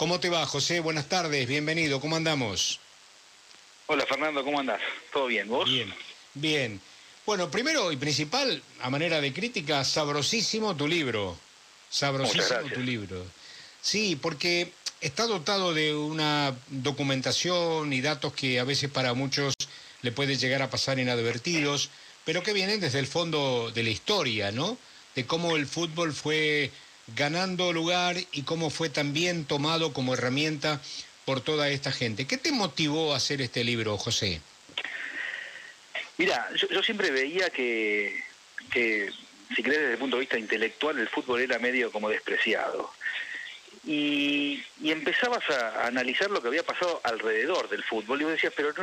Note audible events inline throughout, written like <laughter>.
¿Cómo te va, José? Buenas tardes, bienvenido, ¿cómo andamos? Hola, Fernando, ¿cómo andás? ¿Todo bien? ¿Vos? Bien, bien. Bueno, primero y principal, a manera de crítica, sabrosísimo tu libro. Sabrosísimo tu libro. Sí, porque está dotado de una documentación y datos que a veces para muchos le puede llegar a pasar inadvertidos, pero que vienen desde el fondo de la historia, ¿no? De cómo el fútbol fue ganando lugar y cómo fue también tomado como herramienta por toda esta gente. ¿Qué te motivó a hacer este libro, José? Mira, yo, siempre veía que, que, si crees desde el punto de vista intelectual, el fútbol era medio como despreciado. Y, empezabas a, analizar lo que había pasado alrededor del fútbol y vos decías, pero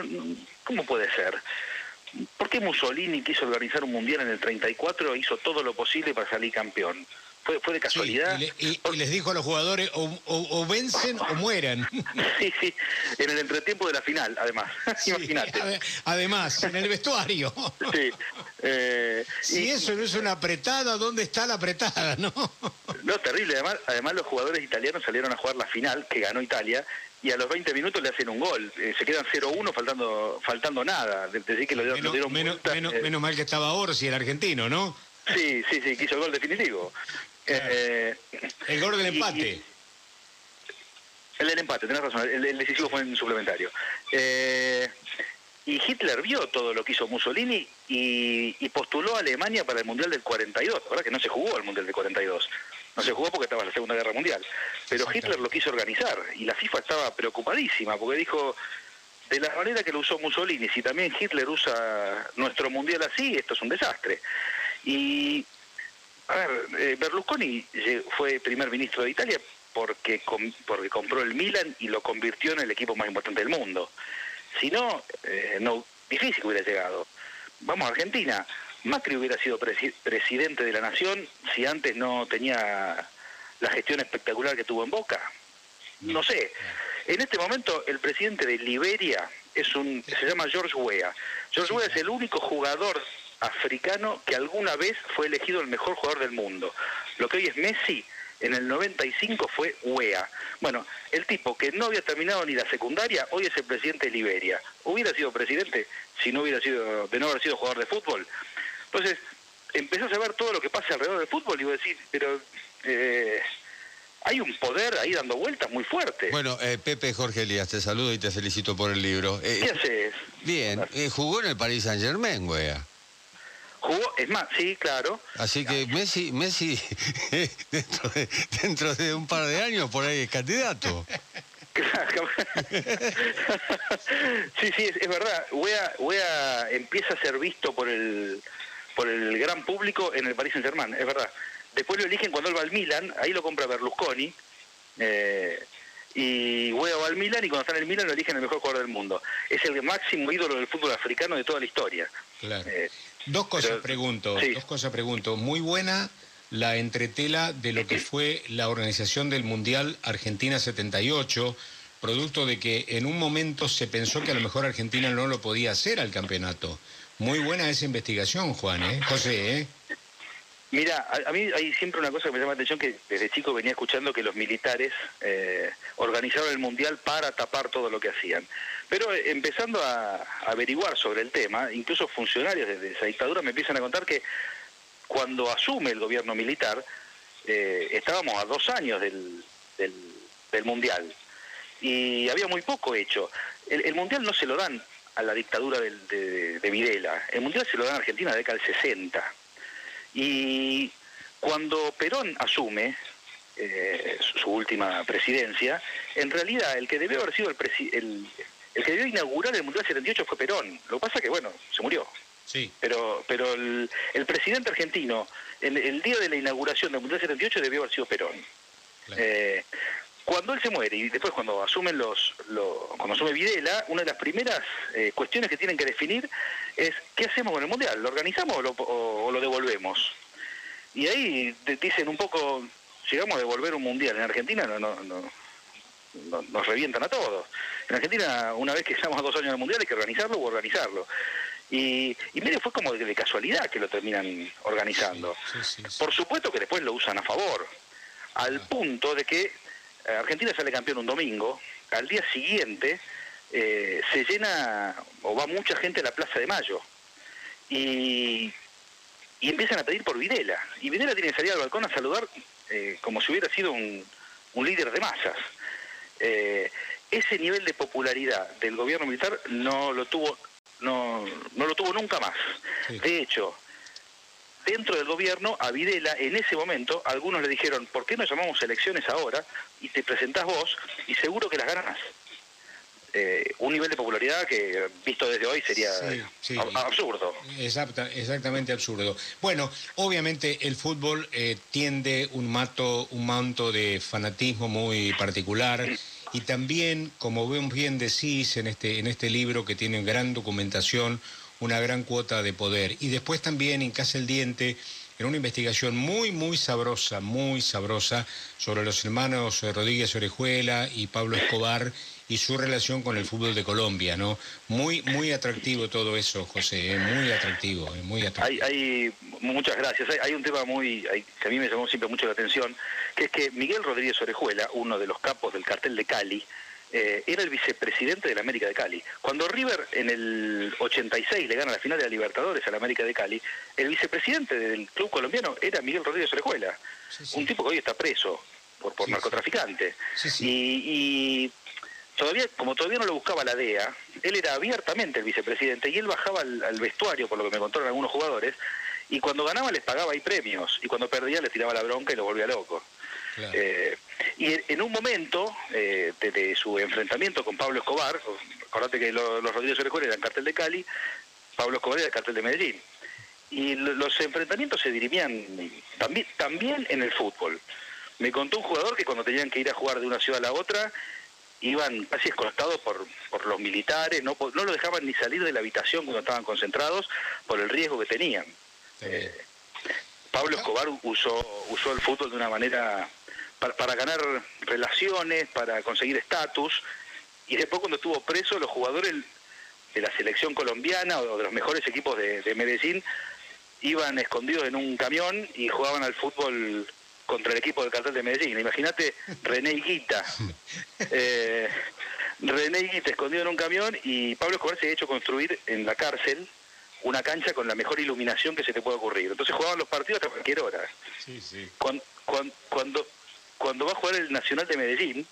¿cómo puede ser? ¿Por qué Mussolini quiso organizar un mundial en el 34 e hizo todo lo posible para salir campeón? Fue, de casualidad. y, les dijo a los jugadores o, vencen o mueran. <laughs> sí, sí, en el entretiempo de la final, además. <laughs> Imagínate. Además, en el vestuario. <laughs> sí. Eh, si eso no es una apretada, ¿dónde está la apretada, no? no, terrible. Además, además, los jugadores italianos salieron a jugar la final, que ganó Italia, y a los 20 minutos le hacen un gol. Eh, se quedan 0-1 faltando faltando nada. Decir que lo, dieron menos, eh. menos, mal que estaba Orsi, el argentino, ¿no? Sí, sí, sí, quiso el gol definitivo. Eh, el gol del empate. el del empate, tenés razón, el, decisivo fue en suplementario. Eh, y Hitler vio todo lo que hizo Mussolini y, postuló a Alemania para el Mundial del 42. Ahora que no se jugó el Mundial del 42. No se jugó porque estaba en la Segunda Guerra Mundial. Pero Hitler lo quiso organizar y la FIFA estaba preocupadísima porque dijo, de la manera que lo usó Mussolini, si también Hitler usa nuestro Mundial así, esto es un desastre. Y a ver, eh, Berlusconi fue primer ministro de Italia porque, porque compró el Milan y lo convirtió en el equipo más importante del mundo. Si no, eh, no difícil hubiera llegado. Vamos a Argentina. Macri hubiera sido presidente de la nación si antes no tenía la gestión espectacular que tuvo en Boca. No sé. En este momento el presidente de Liberia es un se llama George Weah. George Weah es el único jugador africano que alguna vez fue elegido el mejor jugador del mundo. Lo que hoy es Messi, en el 95 fue UEA. Bueno, el tipo que no había terminado ni la secundaria, hoy es el presidente de Liberia. Hubiera sido presidente si no hubiera sido, de no haber sido jugador de fútbol. Entonces, empezás a ver todo lo que pasa alrededor del fútbol y vos decís, pero eh, hay un poder ahí dando vueltas muy fuerte. Bueno, eh, Pepe Jorge Elías, te saludo y te felicito por el libro. Eh, ¿Qué haces? Bien, jugó en el Paris Saint Germain, güey. Jugó, es más, sí, claro. Así que Messi, Messi <laughs> dentro, de, un par de años por ahí es candidato. <laughs> sí, sí, es, verdad. Wea, empieza a ser visto por el por el gran público en el Paris Saint Germain, es verdad. Después lo eligen cuando él va al Milan, ahí lo compra Berlusconi. Eh, y Wea va al Milan y cuando está en el Milan lo eligen el mejor jugador del mundo. Es el máximo ídolo del fútbol africano de toda la historia. Claro. Eh, Dos cosas pregunto, dos cosas pregunto. Muy buena la entretela de lo que fue la organización del Mundial Argentina 78, producto de que en un momento se pensó que a lo mejor Argentina no lo podía hacer al campeonato. Muy buena esa investigación, Juan, ¿eh? José, ¿eh? Mira, a, mí hay siempre una cosa que me llama la atención, que desde chico venía escuchando que los militares eh, organizaron el Mundial para tapar todo lo que hacían. Pero eh, empezando a, averiguar sobre el tema, incluso funcionarios de, esa dictadura me empiezan a contar que cuando asume el gobierno militar, eh, estábamos a dos años del, del, Mundial y había muy poco hecho. El, Mundial no se lo dan a la dictadura de, de, Videla, el Mundial se lo dan a Argentina en la década del 60. Y cuando Perón asume eh, su última presidencia, en realidad el que debió haber sido el, el, el que debió inaugurar el Mundial 78 fue Perón. Lo que pasa que, bueno, se murió. Sí. Pero, pero el, presidente argentino, en el día de la inauguración del Mundial 78 debió haber sido Perón. Eh, cuando él se muere y después cuando asumen los, cuando asume Videla, una de las primeras eh, cuestiones que tienen que definir es qué hacemos con el mundial, lo organizamos o lo, devolvemos. Y ahí dicen un poco, llegamos a devolver un mundial en Argentina, no, no, no, nos revientan a todos. En Argentina, una vez que estamos a dos años del mundial, hay que organizarlo o organizarlo. Y, y medio fue como de, casualidad que lo terminan organizando. Por supuesto que después lo usan a favor, al punto de que Argentina sale campeón un domingo, al día siguiente eh, se llena o va mucha gente a la Plaza de Mayo y, empiezan a pedir por Videla. Y Videla tiene que salir al balcón a saludar eh, como si hubiera sido un, líder de masas. Eh, ese nivel de popularidad del gobierno militar no lo tuvo no, no lo tuvo nunca más. De hecho, dentro del gobierno, a Videla, en ese momento, algunos le dijeron, ¿por qué no llamamos elecciones ahora y te presentás vos y seguro que las ganas? Eh, un nivel de popularidad que visto desde hoy sería absurdo. exactamente absurdo. Bueno, obviamente el fútbol eh, tiende un, mato, un manto de fanatismo muy particular. Y también, como bien decís en este, en este libro que tiene gran documentación, una gran cuota de poder. Y después también en Casa el Diente, en una investigación muy, muy sabrosa, muy sabrosa, sobre los hermanos Rodríguez Orejuela y Pablo Escobar y su relación con el fútbol de Colombia, ¿no? Muy, muy atractivo todo eso, José, ¿eh? muy atractivo, ¿eh? muy atractivo. Hay, muchas gracias. Hay, un tema muy que a mí me llamó siempre mucho la atención, que es que Miguel Rodríguez Orejuela, uno de los capos del cartel de Cali, eh, era el vicepresidente de la América de Cali. Cuando River en el 86 le gana la final de la Libertadores a la América de Cali, el vicepresidente del club colombiano era Miguel Rodríguez Orejuela, un tipo que hoy está preso por, por narcotraficante. Y, todavía, como todavía no lo buscaba la DEA, él era abiertamente el vicepresidente y él bajaba al, vestuario, por lo que me contaron algunos jugadores, y cuando ganaba les pagaba ahí premios, y cuando perdía les tiraba la bronca y lo volvía loco. Eh, y en un momento eh, de, su enfrentamiento con Pablo Escobar, acordate que los, los Rodríguez Orejuela eran cartel de Cali, Pablo Escobar era el cartel de Medellín. Y los enfrentamientos se dirimían también, también en el fútbol. Me contó un jugador que cuando tenían que ir a jugar de una ciudad a la otra, iban casi escoltados por, por los militares, no, no lo dejaban ni salir de la habitación cuando estaban concentrados por el riesgo que tenían. Eh, Pablo Escobar usó, usó el fútbol de una manera para, ganar relaciones, para conseguir estatus, y después cuando estuvo preso, los jugadores de la selección colombiana o de los mejores equipos de, Medellín iban escondidos en un camión y jugaban al fútbol contra el equipo del cartel de Medellín. Imagínate René Guita. <laughs> Eh, René Guita escondido en un camión y Pablo Escobar se ha hecho construir en la cárcel una cancha con la mejor iluminación que se te pueda ocurrir. Entonces jugaban los partidos hasta cualquier hora. Sí, sí. Cuando, cuando, cuando va a jugar el Nacional de Medellín,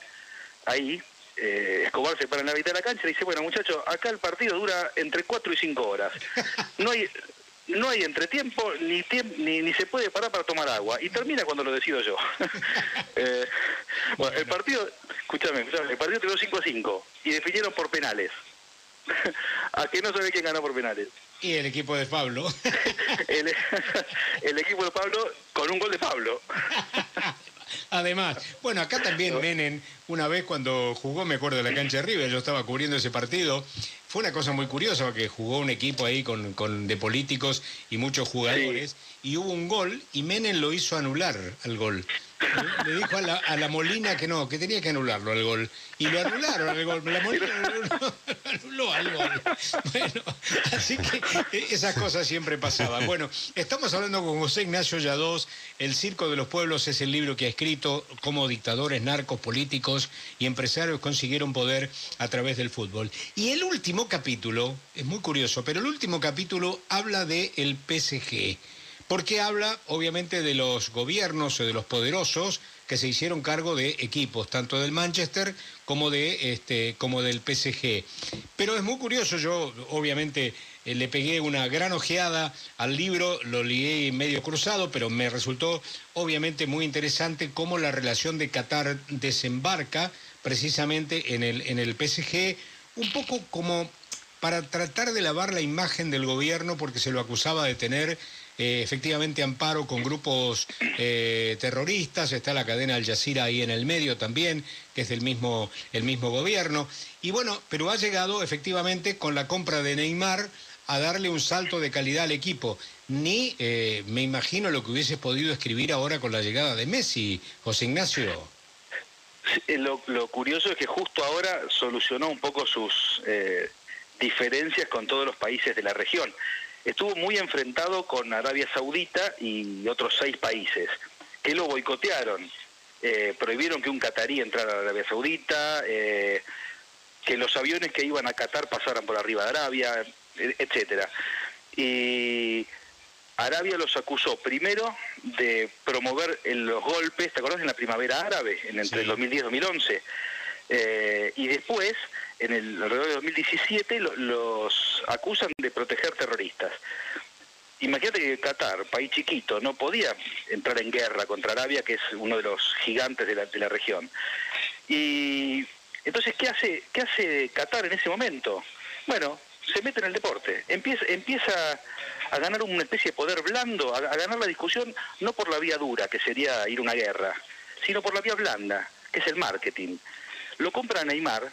ahí eh, Escobar se para en la mitad de la cancha y dice, bueno muchachos, acá el partido dura entre 4 y 5 horas. No hay no hay entretiempo ni, ni, ni se puede parar para tomar agua y termina cuando lo decido yo. <laughs> Eh, bueno, el partido, escúchame, el partido quedó 5 a 5 y definieron por penales. <laughs> a que no sabe quién ganó por penales. Y el equipo de Pablo. <laughs> el, el equipo de Pablo con un gol de Pablo. Además, bueno, acá también Menem, una vez cuando jugó, me acuerdo de la cancha de River, yo estaba cubriendo ese partido, fue una cosa muy curiosa porque jugó un equipo ahí con, de políticos y muchos jugadores y hubo un gol y Menem lo hizo anular al gol. Le dijo a la, Molina que no, que tenía que anularlo al gol. Y lo anularon al gol. La Molina <laughs> lo anuló al gol. Bueno, así que esas cosas siempre pasaban. Bueno, estamos hablando con José Ignacio Yadós. El Circo de los Pueblos es el libro que ha escrito cómo dictadores, narcos, políticos y empresarios consiguieron poder a través del fútbol. Y el último capítulo, es muy curioso, pero el último capítulo habla del el PSG porque habla obviamente de los gobiernos o de los poderosos que se hicieron cargo de equipos, tanto del Manchester como, de, este, como del PSG. Pero es muy curioso, yo obviamente eh, le pegué una gran ojeada al libro, lo lié medio cruzado, pero me resultó obviamente muy interesante cómo la relación de Qatar desembarca precisamente en el, en el PSG, un poco como para tratar de lavar la imagen del gobierno porque se lo acusaba de tener eh, efectivamente amparo con grupos eh, terroristas, está la cadena Al Jazeera ahí en el medio también, que es del mismo, el mismo gobierno. Y bueno, pero ha llegado efectivamente con la compra de Neymar a darle un salto de calidad al equipo. Ni eh, me imagino lo que hubiese podido escribir ahora con la llegada de Messi, José Ignacio. Lo, lo curioso es que justo ahora solucionó un poco sus diferencias con todos los países de la región estuvo muy enfrentado con Arabia Saudita y otros seis países que lo boicotearon. eh, prohibieron que un catarí entrara a Arabia Saudita, eh, que los aviones que iban a Qatar pasaran por arriba de Arabia, e, etcétera. Y Arabia los acusó primero de promover los golpes, ¿te acordás? En la primavera árabe, en entre el 2010 y 2011. Eh, y después, en el alrededor de 2017, los acusan de proteger terroristas. Imagínate que Qatar, país chiquito, no podía entrar en guerra contra Arabia, que es uno de los gigantes de la, de la región. Y entonces, ¿qué hace, ¿qué hace Qatar en ese momento? Bueno, se mete en el deporte, empieza, empieza a ganar una especie de poder blando, a, ganar la discusión no por la vía dura, que sería ir a una guerra, sino por la vía blanda, que es el marketing. Lo compra Neymar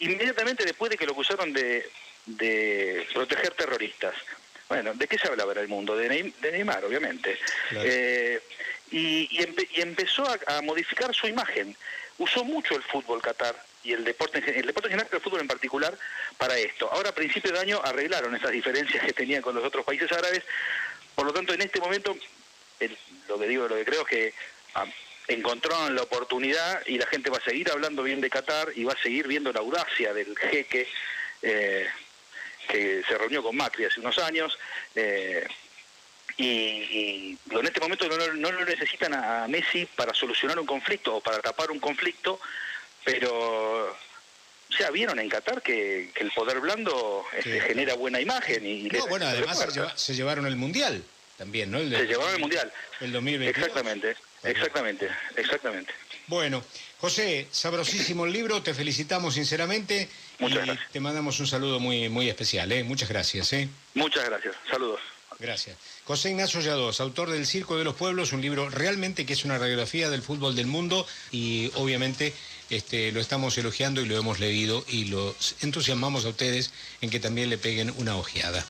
inmediatamente después de que lo acusaron de, de proteger terroristas. Bueno, ¿de qué se hablaba en el mundo? De, Neymar, obviamente. Eh, y, empezó a, modificar su imagen. Usó mucho el fútbol Qatar y el deporte, el deporte en general, pero el fútbol en particular, para esto. Ahora, a principios de año, arreglaron esas diferencias que tenían con los otros países árabes. Por lo tanto, en este momento, lo que digo, lo que creo es que ah, encontraron la oportunidad y la gente va a seguir hablando bien de Qatar y va a seguir viendo la audacia del jeque eh, que se reunió con Macri hace unos años. Eh, y, en este momento no, no, lo necesitan a Messi para solucionar un conflicto o para tapar un conflicto, pero o sea, vieron en Qatar que, el poder blando este, genera buena imagen. y bueno, además se, llevaron el Mundial también, ¿no? se llevaron el Mundial. El 2022. Exactamente, exactamente, exactamente. Bueno, José, sabrosísimo el libro, te felicitamos sinceramente. Muchas y Te mandamos un saludo muy, muy especial, ¿eh? Muchas gracias, ¿eh? Muchas gracias, saludos. Gracias. José Ignacio Yados, autor del Circo de los Pueblos, un libro realmente que es una radiografía del fútbol del mundo y obviamente este, lo estamos elogiando y lo hemos leído y los entusiasmamos a ustedes en que también le peguen una ojeada.